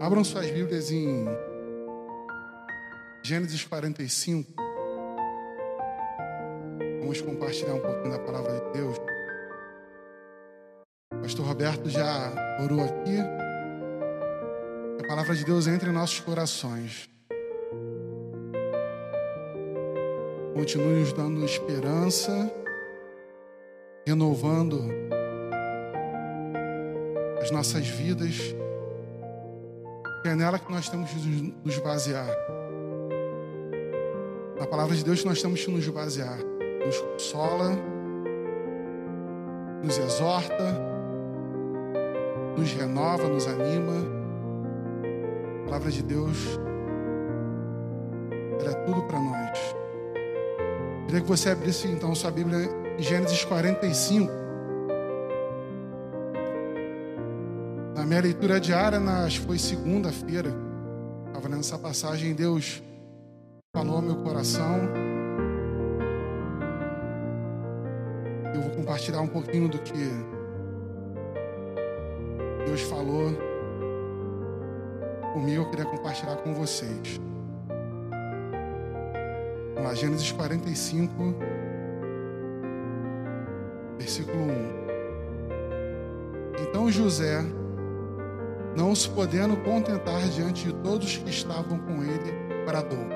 Abram suas Bíblias em Gênesis 45. Vamos compartilhar um pouquinho da palavra de Deus. O pastor Roberto já orou aqui. A palavra de Deus entra em nossos corações. Continue nos dando esperança, renovando as nossas vidas. É nela que nós temos que nos basear. Na palavra de Deus nós temos que nos basear. Nos consola, nos exorta, nos renova, nos anima. A palavra de Deus, ela é tudo para nós. Queria que você abrisse então sua Bíblia em Gênesis 45. Minha leitura diária, nas, foi segunda-feira, estava lendo essa passagem, Deus falou ao meu coração. Eu vou compartilhar um pouquinho do que Deus falou comigo, eu queria compartilhar com vocês. Vamos lá, Gênesis 45, versículo 1. Então José, não se podendo contentar diante de todos que estavam com ele, bradou: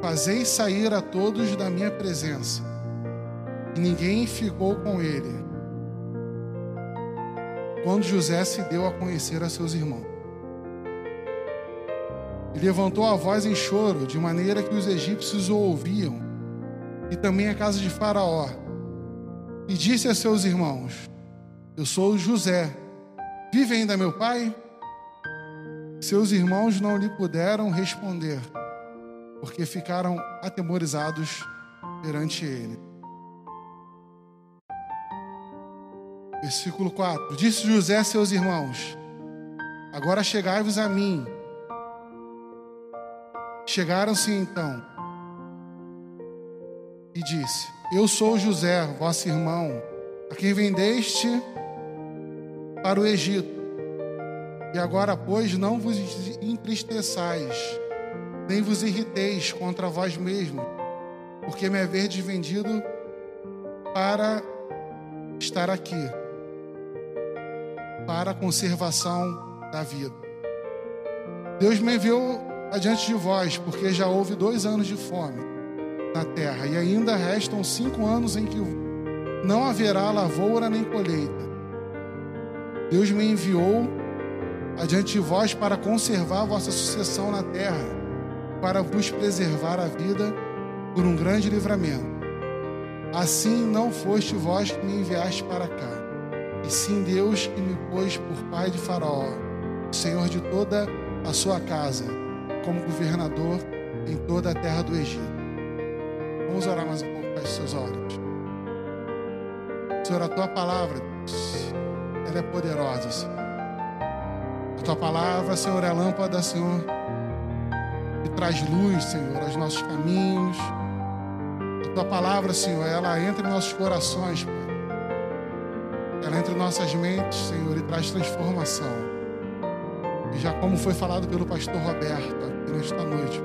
Fazei sair a todos da minha presença. E ninguém ficou com ele. Quando José se deu a conhecer a seus irmãos, e levantou a voz em choro, de maneira que os egípcios o ouviam, e também a casa de Faraó. E disse a seus irmãos: Eu sou José. Vive ainda meu pai? Seus irmãos não lhe puderam responder, porque ficaram atemorizados perante ele. Versículo 4: Disse José a seus irmãos: Agora chegai-vos a mim. Chegaram-se então e disse: Eu sou José, vosso irmão, a quem vendeste para o Egito. E agora, pois, não vos entristeçais, nem vos irriteis contra vós mesmos, porque me haverdes vendido para estar aqui, para a conservação da vida. Deus me enviou adiante de vós, porque já houve dois anos de fome na terra, e ainda restam cinco anos em que não haverá lavoura nem colheita. Deus me enviou adiante de vós para conservar vossa sucessão na terra, para vos preservar a vida por um grande livramento. Assim não foste vós que me enviaste para cá, e sim Deus que me pôs por pai de Faraó, senhor de toda a sua casa, como governador em toda a terra do Egito. Vamos orar mais um pouco, feche seus olhos. Senhor, a tua palavra, Deus, ela é poderosa, Senhor. A tua palavra, Senhor, é lâmpada, Senhor, que traz luz, Senhor, aos nossos caminhos. A tua palavra, Senhor, ela entra em nossos corações, Pai. Ela entra em nossas mentes, Senhor, e traz transformação. E já como foi falado pelo pastor Roberto aqui nesta noite,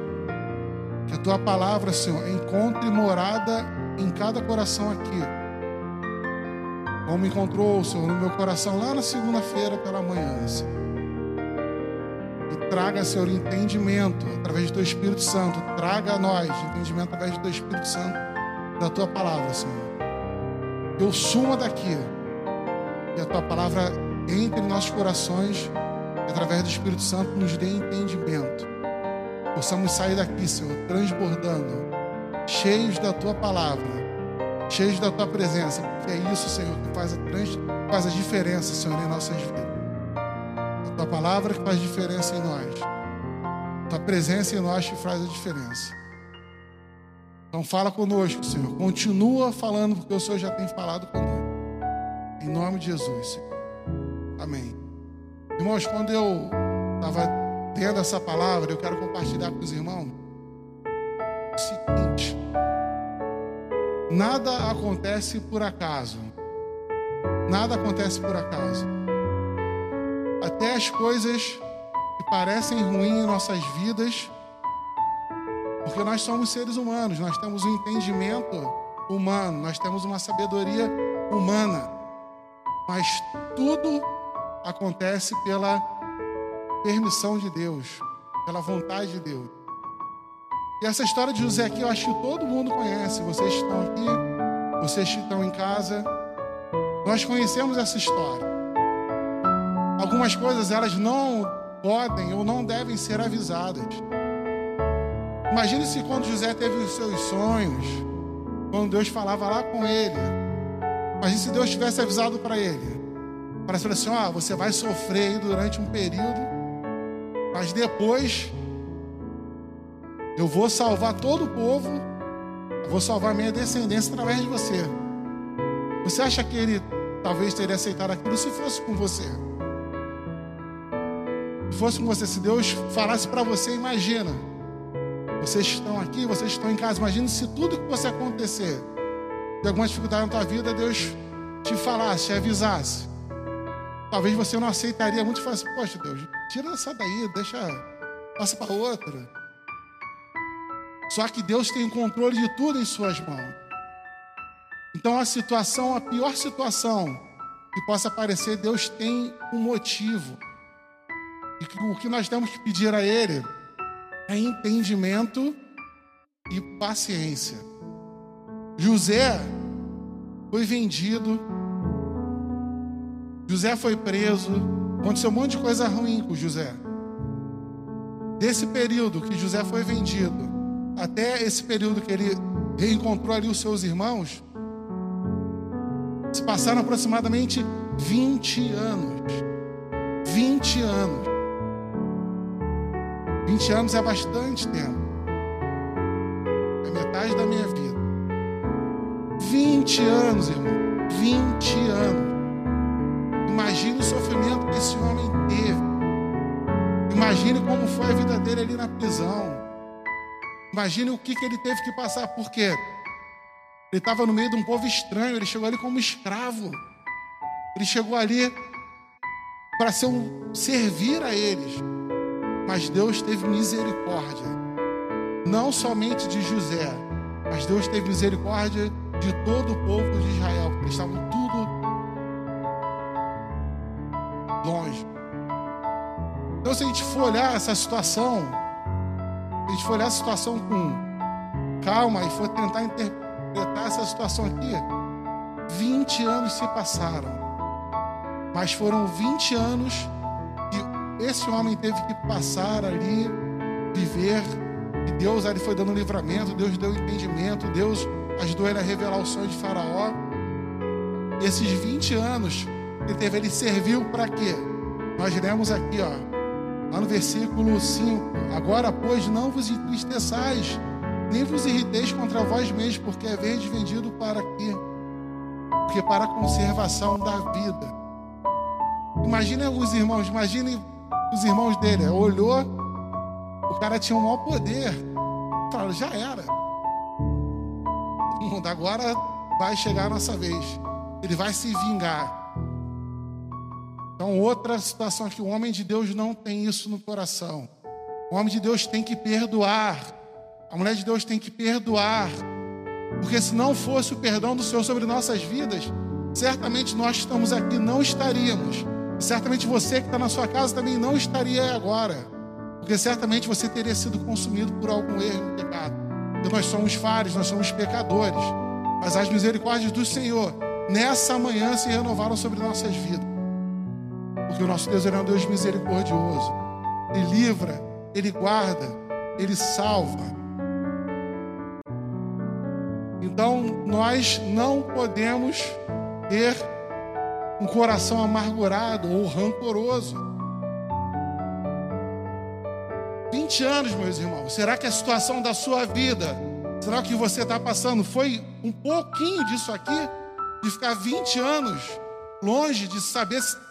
que a tua palavra, Senhor, encontre morada em cada coração aqui. Como encontrou, Senhor, no meu coração lá na segunda-feira pela manhã, Senhor. E traga, Senhor, entendimento através do teu Espírito Santo. Traga a nós entendimento através do teu Espírito Santo, da tua palavra, Senhor. Eu suma daqui. E a tua palavra entre em nossos corações e através do Espírito Santo nos dê entendimento. Possamos sair daqui, Senhor, transbordando, cheios da tua palavra, cheios da tua presença, porque é isso, Senhor, que faz a, trans, faz a diferença, Senhor, em nossas vidas. A tua palavra que faz diferença em nós, a tua presença em nós que faz a diferença. Então fala conosco, Senhor. Continua falando, porque o Senhor já tem falado conosco. Em nome de Jesus, Senhor. Amém. Irmãos, quando eu estava tendo essa palavra, eu quero compartilhar com os irmãos o seguinte: nada acontece por acaso. Nada acontece por acaso. Até as coisas parecem ruins em nossas vidas, porque nós somos seres humanos, nós temos um entendimento humano, nós temos uma sabedoria humana, mas tudo acontece pela permissão de Deus, pela vontade de Deus. E essa história de José aqui, eu acho que todo mundo conhece. Vocês estão aqui, vocês estão em casa, nós conhecemos essa história. Algumas coisas elas não podem ou não devem ser avisadas. Imagine se quando José teve os seus sonhos, quando Deus falava lá com ele. Imagine se Deus tivesse avisado para ele. Para falar assim: ó, oh, você vai sofrer durante um período, mas depois eu vou salvar todo o povo, vou salvar minha descendência através de você. Você acha que ele talvez teria aceitado aquilo se fosse com você? Se fosse com você, se Deus falasse para você, imagina. Vocês estão aqui, vocês estão em casa, imagine se tudo que você acontecer, de alguma dificuldade na tua vida, Deus te falasse, te avisasse. Talvez você não aceitaria muito e falasse, poxa Deus, tira essa daí, deixa, passa para outra. Só que Deus tem o controle de tudo em suas mãos. Então a situação, a pior situação que possa aparecer, Deus tem um motivo. E o que nós temos que pedir a Ele é entendimento e paciência. José foi vendido, José foi preso, aconteceu um monte de coisa ruim com José. Desse período que José foi vendido, até esse período que ele reencontrou ali os seus irmãos, se passaram aproximadamente 20 anos. 20 anos. 20 anos é bastante tempo. É metade da minha vida. 20 anos, irmão. 20 anos. Imagine o sofrimento que esse homem teve. Imagine como foi a vida dele ali na prisão. Imagine o que, que ele teve que passar, porque ele estava no meio de um povo estranho, ele chegou ali como escravo. Ele chegou ali para ser um, servir a eles. Mas Deus teve misericórdia, não somente de José, mas Deus teve misericórdia de todo o povo de Israel, porque eles estavam tudo longe. Então, se a gente for olhar essa situação, gente for olhar a situação com calma e for tentar interpretar essa situação aqui, 20 anos se passaram. Mas foram 20 anos que esse homem teve que passar ali, viver. E Deus ali foi dando livramento, Deus deu entendimento, Deus ajudou ele a revelar o sonho de Faraó. Esses 20 anos ele teve, ele serviu para quê? Nós lemos aqui, ó, Lá no versículo 5: Agora, pois, não vos entristeçais, nem vos irriteis contra vós mesmos, porque é verde vendido para quê? Porque para a conservação da vida. Imagine os irmãos, imagine os irmãos dele. Olhou, o cara tinha um maior poder. Já era. Agora vai chegar a nossa vez. Ele vai se vingar. Então, outra situação que o homem de Deus não tem isso no coração. O homem de Deus tem que perdoar. A mulher de Deus tem que perdoar. Porque se não fosse o perdão do Senhor sobre nossas vidas, certamente nós estamos aqui não estaríamos. Certamente você que está na sua casa também não estaria agora. Porque certamente você teria sido consumido por algum erro pecado. Porque nós somos fares, nós somos pecadores. Mas as misericórdias do Senhor nessa manhã se renovaram sobre nossas vidas. Porque o nosso Deus é um Deus misericordioso. Ele livra, ele guarda, ele salva. Então, nós não podemos ter um coração amargurado ou rancoroso. 20 anos, meus irmãos. Será que a situação da sua vida, será que você está passando foi um pouquinho disso aqui? De ficar 20 anos longe de saber se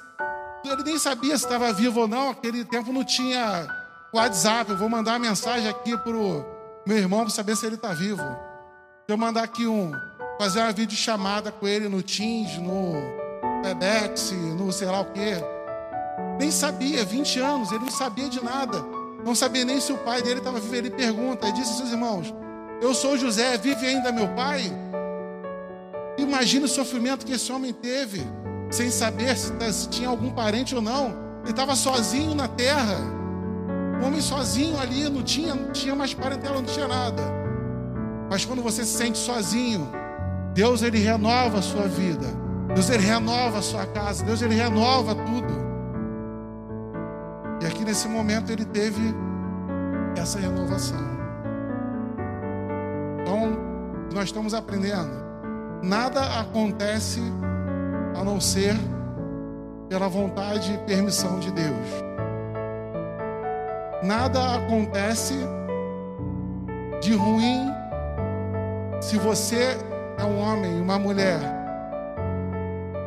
ele nem sabia se estava vivo ou não. Aquele tempo não tinha WhatsApp. Eu vou mandar uma mensagem aqui pro meu irmão para saber se ele está vivo. Eu mandar aqui um, fazer uma videochamada com ele no Teams, no FedEx, no sei lá o quê. Nem sabia, 20 anos, ele não sabia de nada. Não sabia nem se o pai dele estava vivo. Ele pergunta, e disse aos seus irmãos: Eu sou José, vive ainda meu pai? Imagina o sofrimento que esse homem teve, sem saber se, tá, se tinha algum parente ou não. Ele estava sozinho na terra. Um homem sozinho ali, não tinha, não tinha mais parentela, não tinha nada. Mas quando você se sente sozinho, Deus ele renova a sua vida. Deus ele renova a sua casa. Deus ele renova tudo. E aqui nesse momento ele teve essa renovação. Então, nós estamos aprendendo. Nada acontece a não ser pela vontade e permissão de Deus. Nada acontece de ruim se você é um homem, uma mulher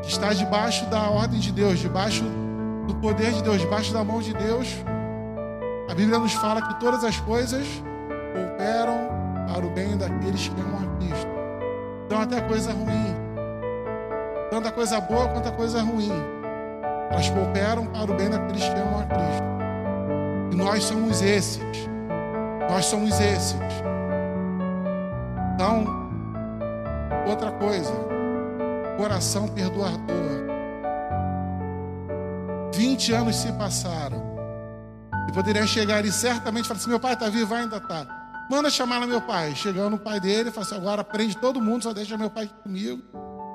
que está debaixo da ordem de Deus, debaixo do poder de Deus, debaixo da mão de Deus. A Bíblia nos fala que todas as coisas cooperam para o bem daqueles que amam a Cristo. Então, até coisa ruim, tanto a coisa boa quanto a coisa ruim, elas cooperam para o bem daqueles que amam a Cristo. E nós somos esses. Nós somos esses. Então, outra coisa, coração perdoador. 20 anos se passaram. E poderia chegar ali certamente e falar assim: meu pai está vivo, ainda está. Manda chamar meu pai. Chegando o pai dele, fala assim: agora prende todo mundo, só deixa meu pai comigo,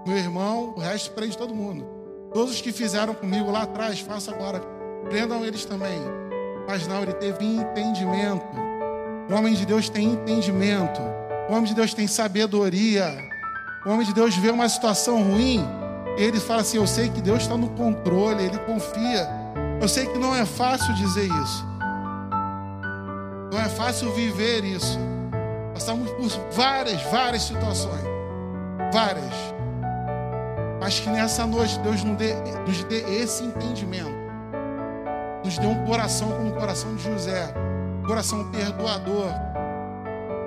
meu irmão, o resto prende todo mundo. Todos os que fizeram comigo lá atrás, faça agora. Prendam eles também. Mas não, ele teve entendimento. O homem de Deus tem entendimento. O homem de Deus tem sabedoria. O homem de Deus vê uma situação ruim, ele fala assim: Eu sei que Deus está no controle, ele confia. Eu sei que não é fácil dizer isso. Não é fácil viver isso. Passamos por várias, várias situações. Várias. Mas que nessa noite Deus nos dê, nos dê esse entendimento. Nos dê um coração como o coração de José. Coração perdoador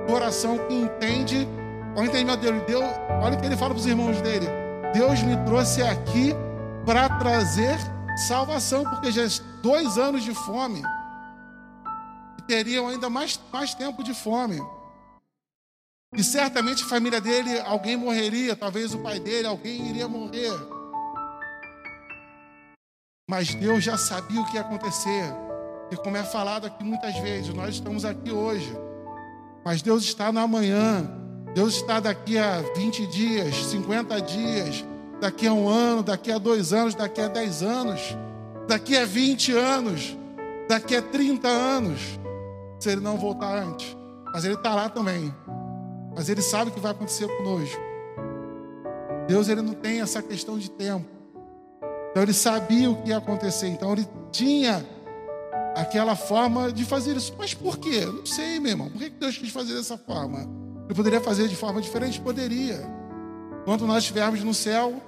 coração que entende, o entendimento. Deus, olha o que ele fala para os irmãos dele. Deus me trouxe aqui para trazer salvação, porque já é dois anos de fome. E teriam ainda mais, mais tempo de fome. E certamente a família dele, alguém morreria, talvez o pai dele, alguém iria morrer. Mas Deus já sabia o que ia acontecer. E como é falado aqui muitas vezes, nós estamos aqui hoje mas Deus está no amanhã. Deus está daqui a 20 dias, 50 dias, daqui a um ano, daqui a dois anos, daqui a 10 anos, daqui a 20 anos, daqui a 30 anos, se ele não voltar antes. Mas ele está lá também. Mas ele sabe o que vai acontecer conosco. Deus ele não tem essa questão de tempo. Então ele sabia o que ia acontecer. Então ele tinha aquela forma de fazer isso. Mas por quê? Não sei, meu irmão. Por que Deus quis fazer dessa forma? Ele poderia fazer de forma diferente? Poderia. Quando nós estivermos no céu,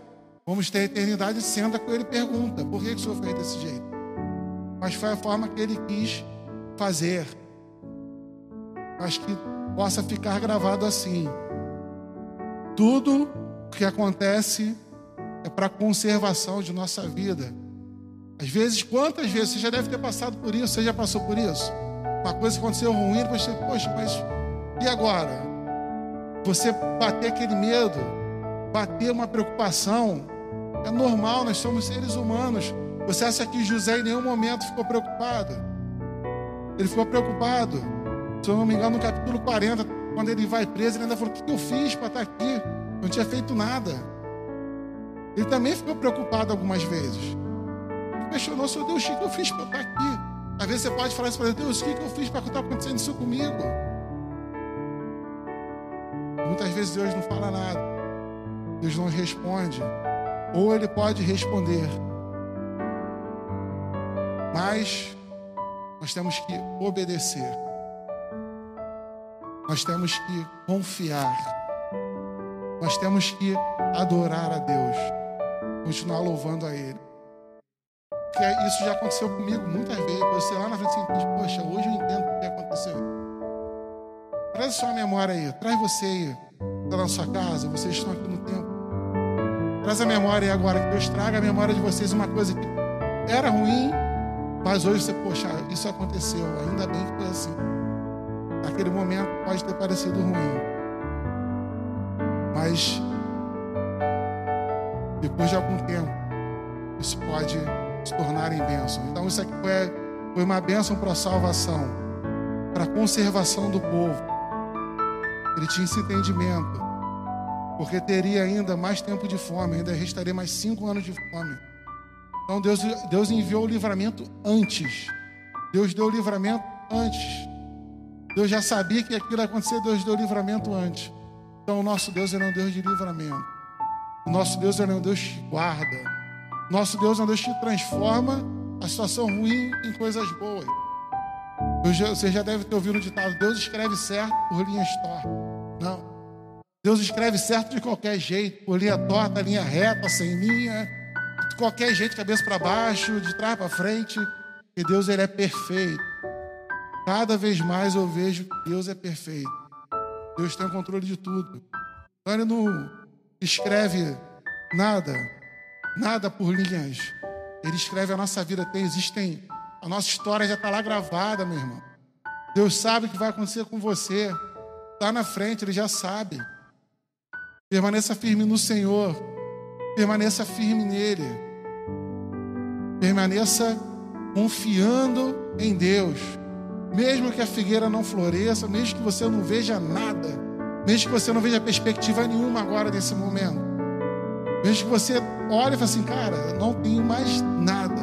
vamos ter a eternidade, senta com ele e pergunta: por que, que o Senhor fez desse jeito? Mas foi a forma que ele quis fazer. Mas que possa ficar gravado assim. Tudo que acontece é para a conservação de nossa vida. Às vezes, quantas vezes você já deve ter passado por isso? Você já passou por isso? Uma coisa aconteceu ruim, depois você, poxa, mas e agora? Você bater aquele medo, bater uma preocupação, é normal, nós somos seres humanos. Você acha que José em nenhum momento ficou preocupado? Ele ficou preocupado. Se eu não me engano, no capítulo 40, quando ele vai preso, ele ainda falou: O que eu fiz para estar aqui? Eu não tinha feito nada. Ele também ficou preocupado algumas vezes questionou, Senhor Deus, o que eu fiz para estar aqui? Às vezes você pode falar isso para Deus, o que eu fiz para estar acontecendo isso comigo? Muitas vezes Deus não fala nada, Deus não responde, ou Ele pode responder, mas nós temos que obedecer, nós temos que confiar, nós temos que adorar a Deus, continuar louvando a Ele. Porque isso já aconteceu comigo muitas vezes. Você lá na frente entende, poxa, hoje eu entendo o que aconteceu. Traz sua memória aí, traz você aí, está na sua casa, vocês estão aqui no tempo. Traz a memória aí agora, que Deus traga a memória de vocês uma coisa que era ruim, Mas hoje você, poxa, isso aconteceu, ainda bem que foi assim. Naquele momento pode ter parecido ruim. Mas depois de algum tempo, isso pode se tornar em bênção. Então isso aqui foi, foi uma bênção para a salvação, para a conservação do povo. Ele tinha esse entendimento, porque teria ainda mais tempo de fome, ainda restaria mais cinco anos de fome. Então Deus, Deus enviou o livramento antes. Deus deu o livramento antes. Deus já sabia que aquilo ia acontecer, Deus deu livramento antes. Então o nosso Deus é um Deus de livramento. O nosso Deus é um Deus que guarda. Nosso Deus é um Deus que transforma a situação ruim em coisas boas. Você já deve ter ouvido o ditado: Deus escreve certo por linhas tortas. Não. Deus escreve certo de qualquer jeito, por linha torta, linha reta, sem linha de qualquer jeito, cabeça para baixo, de trás para frente, que Deus ele é perfeito. Cada vez mais eu vejo que Deus é perfeito. Deus tem o controle de tudo. Então ele não escreve nada, nada por linhas. Ele escreve a nossa vida, tem, existem, a nossa história já está lá gravada, meu irmão. Deus sabe o que vai acontecer com você. Está na frente, Ele já sabe. Permaneça firme no Senhor. Permaneça firme nele. Permaneça confiando em Deus. Mesmo que a figueira não floresça, mesmo que você não veja nada, mesmo que você não veja perspectiva nenhuma agora nesse momento. Mesmo que você olhe e fale assim, cara, não tenho mais nada.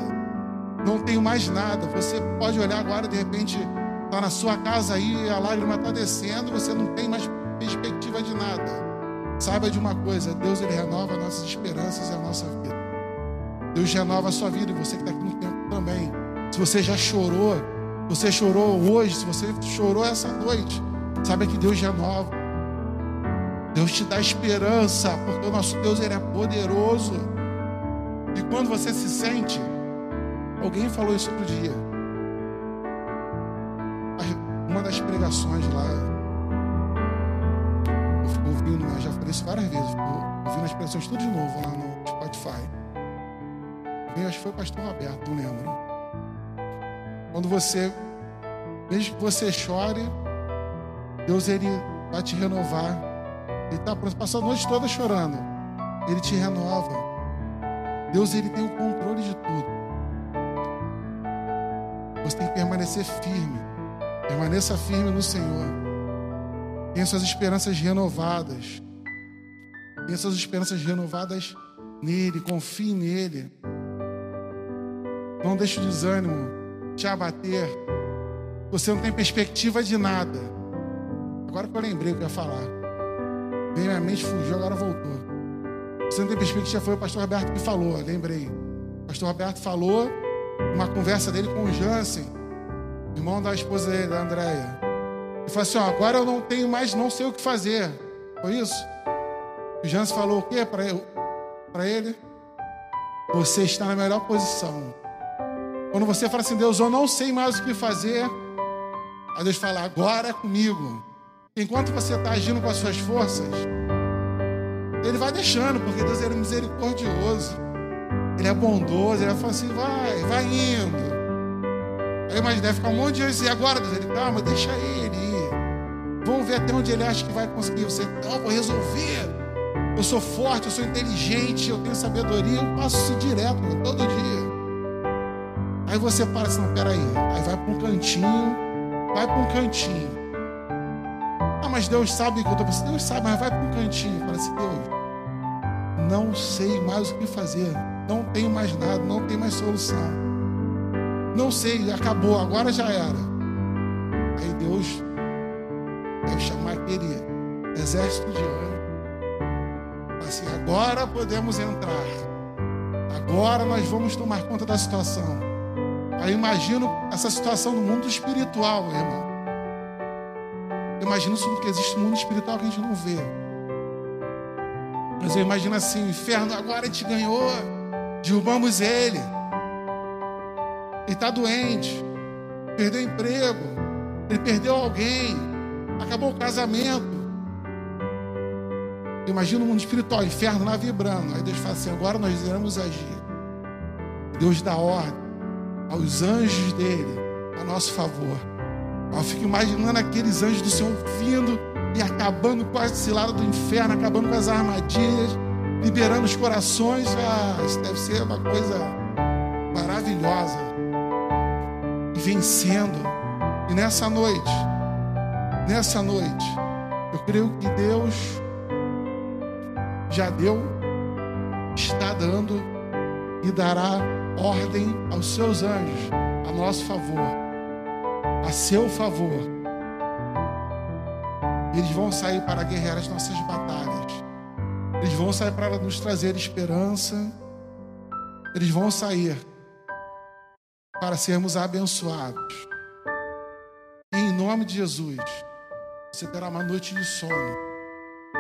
Não tenho mais nada. Você pode olhar agora, de repente, está na sua casa aí, a lágrima está descendo, você não tem mais perspectiva de nada. Saiba de uma coisa: Deus ele renova nossas esperanças e a nossa vida. Deus renova a sua vida e você que está aqui no tempo também. Se você já chorou, você chorou hoje, se você chorou essa noite, saiba que Deus renova. Deus te dá esperança, porque o nosso Deus ele é poderoso. E quando você se sente, alguém falou isso outro dia. Uma das pregações lá, ouvindo, né? já falei isso várias vezes, ouvindo as pregações tudo de novo lá no Spotify. Eu acho que foi o pastor Roberto, não lembro. Quando você, mesmo que você chore, Deus ele vai te renovar. Ele está passou a noite toda chorando. Ele te renova. Deus ele tem o controle de tudo. Você tem que permanecer firme. Permaneça firme no Senhor. Tenha suas esperanças renovadas. Tenha suas esperanças renovadas nele. Confie nele. Não deixe o desânimo te abater. Você não tem perspectiva de nada. Agora que eu lembrei o que eu ia falar. Veio minha mente, fugiu, agora voltou. Você não tem perspectiva, foi o pastor Roberto que falou, lembrei. O pastor Roberto falou uma conversa dele com o Jansen, irmão da esposa dele, da Andréia. E falou assim: ó, agora eu não tenho mais, não sei o que fazer. Foi isso? O Jansen falou o quê para ele? Você está na melhor posição. Quando você fala assim, Deus, eu não sei mais o que fazer, aí Deus fala, agora é comigo. Enquanto você está agindo com as suas forças, Ele vai deixando, porque Deus é misericordioso. Ele é bondoso, ele vai falar assim, vai, vai indo. Aí mas deve ficar um monte de gente e agora, Deus, ele, calma, deixa ele ir. Vamos ver até onde ele acha que vai conseguir. Você, não, vou resolver. Eu sou forte, eu sou inteligente, eu tenho sabedoria, eu passo isso direto, todo dia. Aí você para assim, peraí. Aí vai para um cantinho, vai para um cantinho. Ah, mas Deus sabe que eu estou pensando. Deus sabe, mas vai para um cantinho. Fala assim, Deus, não sei mais o que fazer. Não tenho mais nada, não tem mais solução. Não sei, acabou, agora já era. Aí Deus vai chamar aquele exército de anjos. Assim, agora podemos entrar. Agora nós vamos tomar conta da situação. Aí imagino essa situação no mundo espiritual, irmão. imagino isso porque existe um mundo espiritual que a gente não vê. Mas eu imagino assim, o inferno agora gente ganhou, derrubamos ele. Ele está doente, perdeu emprego, ele perdeu alguém, acabou o casamento. Imagina o mundo espiritual, o inferno lá vibrando. Aí Deus fala assim: agora nós iremos agir. Deus dá ordem. Aos anjos dele a nosso favor. Eu fico imaginando aqueles anjos do Senhor vindo e acabando com a cilada do inferno, acabando com as armadilhas, liberando os corações. Ah, isso deve ser uma coisa maravilhosa. E vencendo. E nessa noite, nessa noite, eu creio que Deus já deu, está dando e dará ordem aos seus anjos a nosso favor, a seu favor. Eles vão sair para guerrear as nossas batalhas. Eles vão sair para nos trazer esperança. Eles vão sair para sermos abençoados. Em nome de Jesus, você terá uma noite de sono,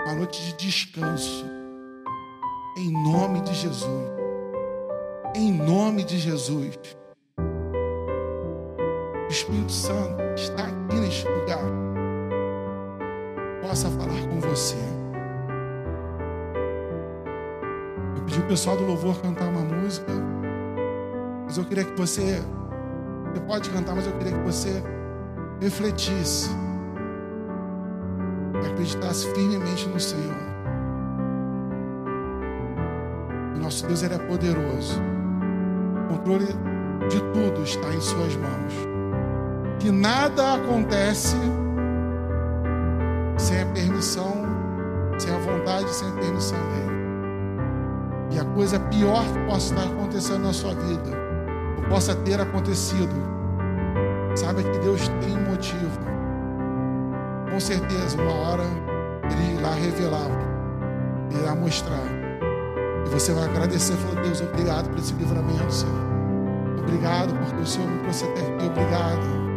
uma noite de descanso. Em nome de Jesus. Em nome de Jesus. O Espírito Santo está aqui neste lugar. Possa falar com você. Eu pedi o pessoal do louvor cantar uma música. Mas eu queria que você. Você pode cantar, mas eu queria que você refletisse. E acreditasse firmemente no Senhor. O nosso Deus ele é poderoso. O controle de tudo está em Suas mãos. Que nada acontece sem a permissão, sem a vontade, sem a permissão dele. E a coisa pior que possa estar acontecendo na sua vida, ou possa ter acontecido, sabe que Deus tem um motivo. Com certeza, uma hora Ele irá revelar, irá mostrar. E você vai agradecer, falando, Deus, obrigado por esse livramento, Senhor. Obrigado porque o Senhor me aqui. Obrigado.